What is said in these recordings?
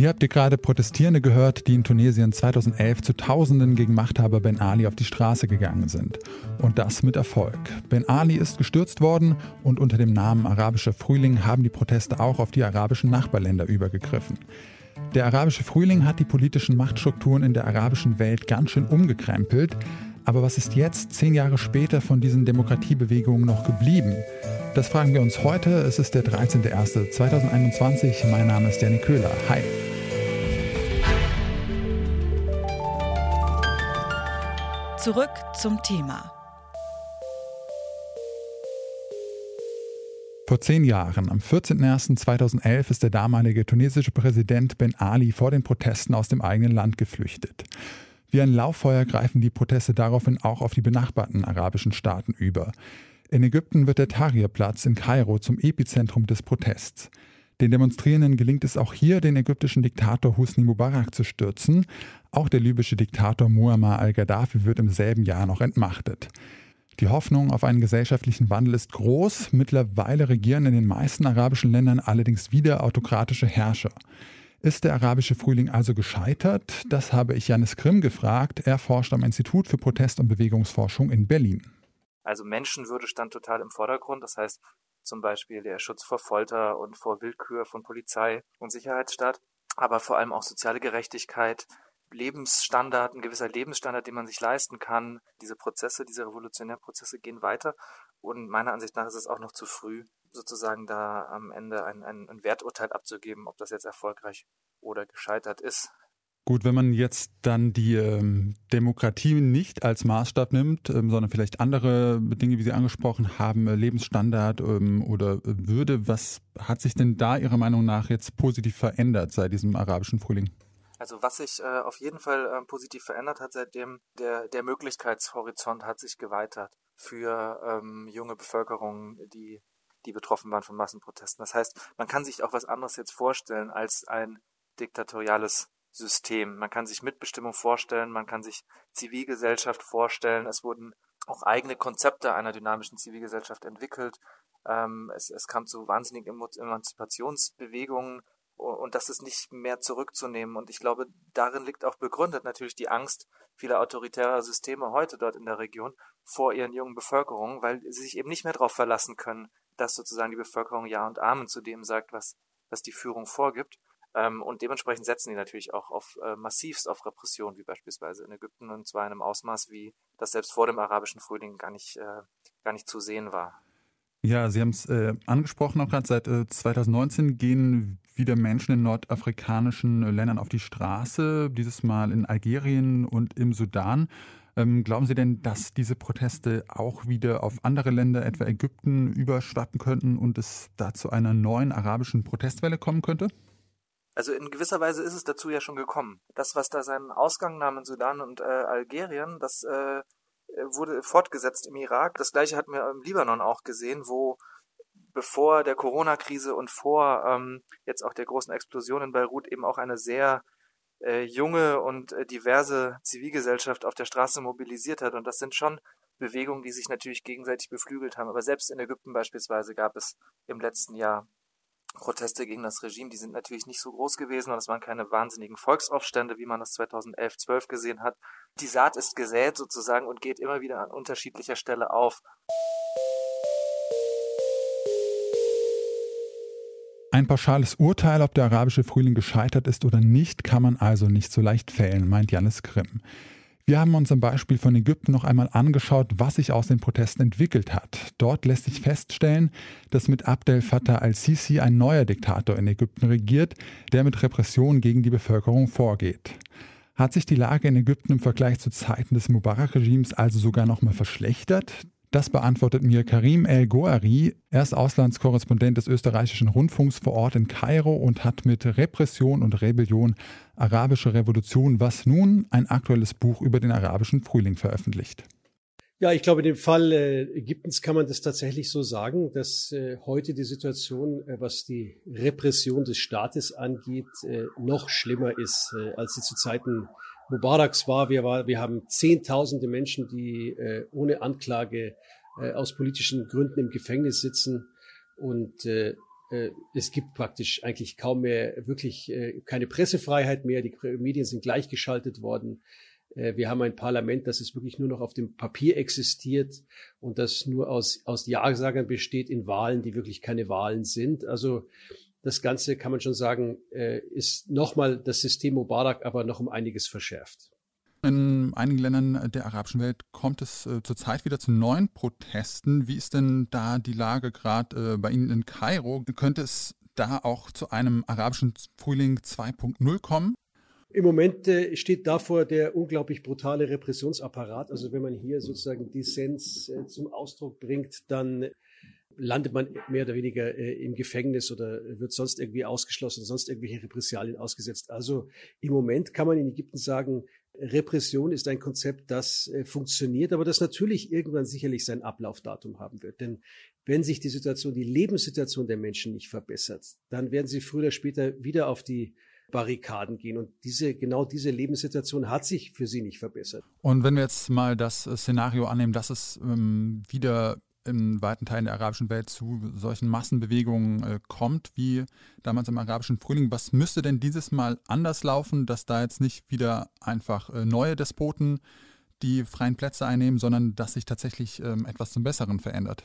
Hier habt ihr gerade Protestierende gehört, die in Tunesien 2011 zu Tausenden gegen Machthaber Ben Ali auf die Straße gegangen sind. Und das mit Erfolg. Ben Ali ist gestürzt worden und unter dem Namen Arabischer Frühling haben die Proteste auch auf die arabischen Nachbarländer übergegriffen. Der arabische Frühling hat die politischen Machtstrukturen in der arabischen Welt ganz schön umgekrempelt. Aber was ist jetzt, zehn Jahre später, von diesen Demokratiebewegungen noch geblieben? Das fragen wir uns heute. Es ist der 13.01.2021. Mein Name ist Danny Köhler. Hi. Zurück zum Thema. Vor zehn Jahren, am 14.01.2011, ist der damalige tunesische Präsident Ben Ali vor den Protesten aus dem eigenen Land geflüchtet. Wie ein Lauffeuer greifen die Proteste daraufhin auch auf die benachbarten arabischen Staaten über. In Ägypten wird der Tahrirplatz in Kairo zum Epizentrum des Protests. Den Demonstrierenden gelingt es auch hier, den ägyptischen Diktator Husni Mubarak zu stürzen. Auch der libysche Diktator Muammar al-Gaddafi wird im selben Jahr noch entmachtet. Die Hoffnung auf einen gesellschaftlichen Wandel ist groß. Mittlerweile regieren in den meisten arabischen Ländern allerdings wieder autokratische Herrscher. Ist der arabische Frühling also gescheitert? Das habe ich Janis Grimm gefragt. Er forscht am Institut für Protest- und Bewegungsforschung in Berlin. Also Menschenwürde stand total im Vordergrund. Das heißt, zum Beispiel der Schutz vor Folter und vor Willkür von Polizei und Sicherheitsstaat, aber vor allem auch soziale Gerechtigkeit, Lebensstandard, ein gewisser Lebensstandard, den man sich leisten kann. Diese Prozesse, diese revolutionären Prozesse gehen weiter. Und meiner Ansicht nach ist es auch noch zu früh, sozusagen da am Ende ein, ein, ein Werturteil abzugeben, ob das jetzt erfolgreich oder gescheitert ist. Gut, wenn man jetzt dann die ähm, Demokratie nicht als Maßstab nimmt, ähm, sondern vielleicht andere Dinge, wie Sie angesprochen haben, äh, Lebensstandard ähm, oder äh, Würde, was hat sich denn da Ihrer Meinung nach jetzt positiv verändert seit diesem arabischen Frühling? Also was sich äh, auf jeden Fall äh, positiv verändert hat seitdem, der, der Möglichkeitshorizont hat sich geweitert für ähm, junge Bevölkerung, die, die betroffen waren von Massenprotesten. Das heißt, man kann sich auch was anderes jetzt vorstellen als ein diktatoriales System. Man kann sich Mitbestimmung vorstellen, man kann sich Zivilgesellschaft vorstellen. Es wurden auch eigene Konzepte einer dynamischen Zivilgesellschaft entwickelt. Ähm, es, es kam zu wahnsinnigen Emanzipationsbewegungen und das ist nicht mehr zurückzunehmen. Und ich glaube, darin liegt auch begründet natürlich die Angst vieler autoritärer Systeme heute dort in der Region vor ihren jungen Bevölkerungen, weil sie sich eben nicht mehr darauf verlassen können, dass sozusagen die Bevölkerung Ja und Amen zu dem sagt, was, was die Führung vorgibt. Ähm, und dementsprechend setzen die natürlich auch auf äh, massivst auf Repression, wie beispielsweise in Ägypten, und zwar in einem Ausmaß, wie das selbst vor dem arabischen Frühling gar nicht, äh, gar nicht zu sehen war. Ja, Sie haben es äh, angesprochen, auch gerade seit äh, 2019 gehen wieder Menschen in nordafrikanischen äh, Ländern auf die Straße, dieses Mal in Algerien und im Sudan. Ähm, glauben Sie denn, dass diese Proteste auch wieder auf andere Länder, etwa Ägypten, überschwappen könnten und es da zu einer neuen arabischen Protestwelle kommen könnte? Also in gewisser Weise ist es dazu ja schon gekommen. Das, was da seinen Ausgang nahm in Sudan und äh, Algerien, das äh, wurde fortgesetzt im Irak. Das gleiche hatten wir im Libanon auch gesehen, wo bevor der Corona-Krise und vor ähm, jetzt auch der großen Explosion in Beirut eben auch eine sehr äh, junge und äh, diverse Zivilgesellschaft auf der Straße mobilisiert hat. Und das sind schon Bewegungen, die sich natürlich gegenseitig beflügelt haben. Aber selbst in Ägypten beispielsweise gab es im letzten Jahr Proteste gegen das Regime, die sind natürlich nicht so groß gewesen und es waren keine wahnsinnigen Volksaufstände, wie man das 2011, 12 gesehen hat. Die Saat ist gesät sozusagen und geht immer wieder an unterschiedlicher Stelle auf. Ein pauschales Urteil, ob der arabische Frühling gescheitert ist oder nicht, kann man also nicht so leicht fällen, meint Janis Grimm. Wir haben uns am Beispiel von Ägypten noch einmal angeschaut, was sich aus den Protesten entwickelt hat. Dort lässt sich feststellen, dass mit Abdel Fattah al-Sisi ein neuer Diktator in Ägypten regiert, der mit Repression gegen die Bevölkerung vorgeht. Hat sich die Lage in Ägypten im Vergleich zu Zeiten des Mubarak-Regimes also sogar noch mal verschlechtert? Das beantwortet mir Karim El-Goari. Er ist Auslandskorrespondent des österreichischen Rundfunks vor Ort in Kairo und hat mit Repression und Rebellion Arabische Revolution, was nun ein aktuelles Buch über den arabischen Frühling veröffentlicht. Ja, ich glaube, in dem Fall äh, Ägyptens kann man das tatsächlich so sagen, dass äh, heute die Situation, äh, was die Repression des Staates angeht, noch schlimmer ist, als sie zu Zeiten Mubaraks war. Wir, war, wir haben Zehntausende Menschen, die äh, ohne Anklage äh, aus politischen Gründen im Gefängnis sitzen. Und äh, äh, es gibt praktisch eigentlich kaum mehr wirklich äh, keine Pressefreiheit mehr. Die Medien sind gleichgeschaltet worden. Äh, wir haben ein Parlament, das es wirklich nur noch auf dem Papier existiert und das nur aus, aus Ja-Sagern besteht in Wahlen, die wirklich keine Wahlen sind. Also das Ganze kann man schon sagen, äh, ist nochmal das System Mubarak aber noch um einiges verschärft. In einigen Ländern der arabischen Welt kommt es äh, zurzeit wieder zu neuen Protesten. Wie ist denn da die Lage gerade äh, bei Ihnen in Kairo? Könnte es da auch zu einem arabischen Frühling 2.0 kommen? Im Moment äh, steht davor der unglaublich brutale Repressionsapparat. Also wenn man hier sozusagen Dissens äh, zum Ausdruck bringt, dann landet man mehr oder weniger äh, im Gefängnis oder wird sonst irgendwie ausgeschlossen, sonst irgendwelche Repressalien ausgesetzt. Also im Moment kann man in Ägypten sagen, Repression ist ein Konzept, das äh, funktioniert, aber das natürlich irgendwann sicherlich sein Ablaufdatum haben wird. Denn wenn sich die Situation, die Lebenssituation der Menschen nicht verbessert, dann werden sie früher oder später wieder auf die Barrikaden gehen. Und diese, genau diese Lebenssituation hat sich für sie nicht verbessert. Und wenn wir jetzt mal das Szenario annehmen, dass es ähm, wieder in weiten Teilen der arabischen Welt zu solchen Massenbewegungen äh, kommt, wie damals im arabischen Frühling. Was müsste denn dieses Mal anders laufen, dass da jetzt nicht wieder einfach äh, neue Despoten die freien Plätze einnehmen, sondern dass sich tatsächlich ähm, etwas zum Besseren verändert?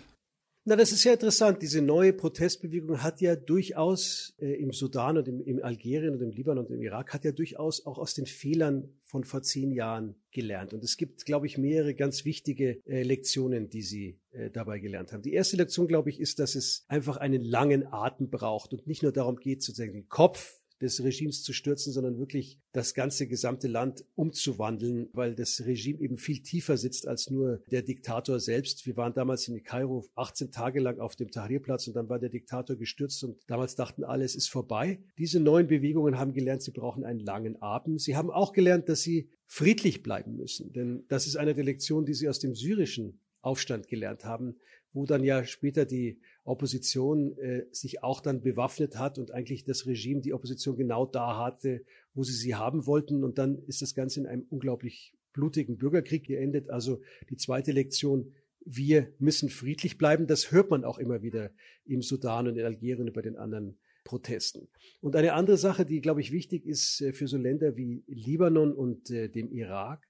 Na, das ist ja interessant. Diese neue Protestbewegung hat ja durchaus äh, im Sudan und im, im Algerien und im Libanon und im Irak hat ja durchaus auch aus den Fehlern von vor zehn Jahren gelernt. Und es gibt, glaube ich, mehrere ganz wichtige äh, Lektionen, die sie äh, dabei gelernt haben. Die erste Lektion, glaube ich, ist, dass es einfach einen langen Atem braucht und nicht nur darum geht, sozusagen den Kopf des Regimes zu stürzen, sondern wirklich das ganze gesamte Land umzuwandeln, weil das Regime eben viel tiefer sitzt als nur der Diktator selbst. Wir waren damals in Kairo 18 Tage lang auf dem Tahrirplatz und dann war der Diktator gestürzt und damals dachten alle, es ist vorbei. Diese neuen Bewegungen haben gelernt, sie brauchen einen langen Atem. Sie haben auch gelernt, dass sie friedlich bleiben müssen, denn das ist eine der Lektionen, die sie aus dem syrischen Aufstand gelernt haben, wo dann ja später die Opposition äh, sich auch dann bewaffnet hat und eigentlich das Regime die Opposition genau da hatte, wo sie sie haben wollten. Und dann ist das Ganze in einem unglaublich blutigen Bürgerkrieg geendet. Also die zweite Lektion, wir müssen friedlich bleiben. Das hört man auch immer wieder im Sudan und in Algerien und bei den anderen Protesten. Und eine andere Sache, die, glaube ich, wichtig ist äh, für so Länder wie Libanon und äh, dem Irak,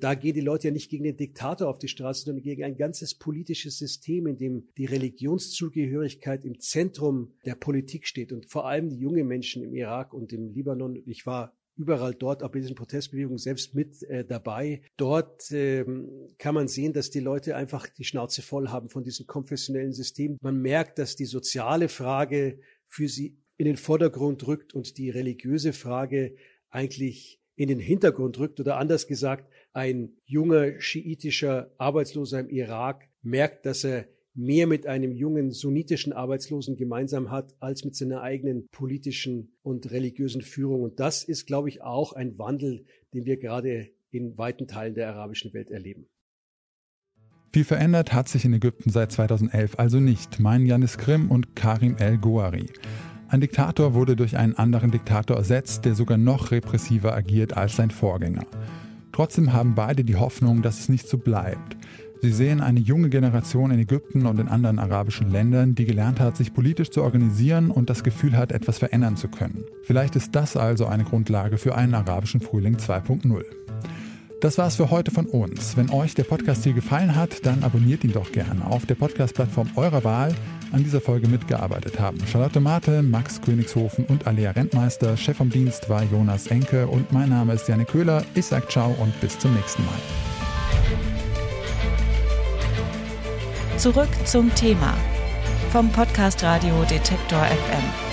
da gehen die Leute ja nicht gegen den Diktator auf die Straße, sondern gegen ein ganzes politisches System, in dem die Religionszugehörigkeit im Zentrum der Politik steht. Und vor allem die jungen Menschen im Irak und im Libanon. Ich war überall dort, auch bei diesen Protestbewegungen selbst mit äh, dabei. Dort ähm, kann man sehen, dass die Leute einfach die Schnauze voll haben von diesem konfessionellen System. Man merkt, dass die soziale Frage für sie in den Vordergrund rückt und die religiöse Frage eigentlich in den Hintergrund rückt oder anders gesagt, ein junger schiitischer Arbeitsloser im Irak merkt, dass er mehr mit einem jungen sunnitischen Arbeitslosen gemeinsam hat, als mit seiner eigenen politischen und religiösen Führung. Und das ist, glaube ich, auch ein Wandel, den wir gerade in weiten Teilen der arabischen Welt erleben. Viel verändert hat sich in Ägypten seit 2011 also nicht, meinen Janis Krim und Karim El-Gouari. Ein Diktator wurde durch einen anderen Diktator ersetzt, der sogar noch repressiver agiert als sein Vorgänger. Trotzdem haben beide die Hoffnung, dass es nicht so bleibt. Sie sehen eine junge Generation in Ägypten und in anderen arabischen Ländern, die gelernt hat, sich politisch zu organisieren und das Gefühl hat, etwas verändern zu können. Vielleicht ist das also eine Grundlage für einen arabischen Frühling 2.0. Das war's für heute von uns. Wenn euch der Podcast hier gefallen hat, dann abonniert ihn doch gerne auf der Podcast-Plattform eurer Wahl. An dieser Folge mitgearbeitet haben Charlotte Mate, Max Königshofen und Alea Rentmeister. Chef vom Dienst war Jonas Enke und mein Name ist Janne Köhler. Ich sag ciao und bis zum nächsten Mal. Zurück zum Thema vom Podcast Radio Detektor FM.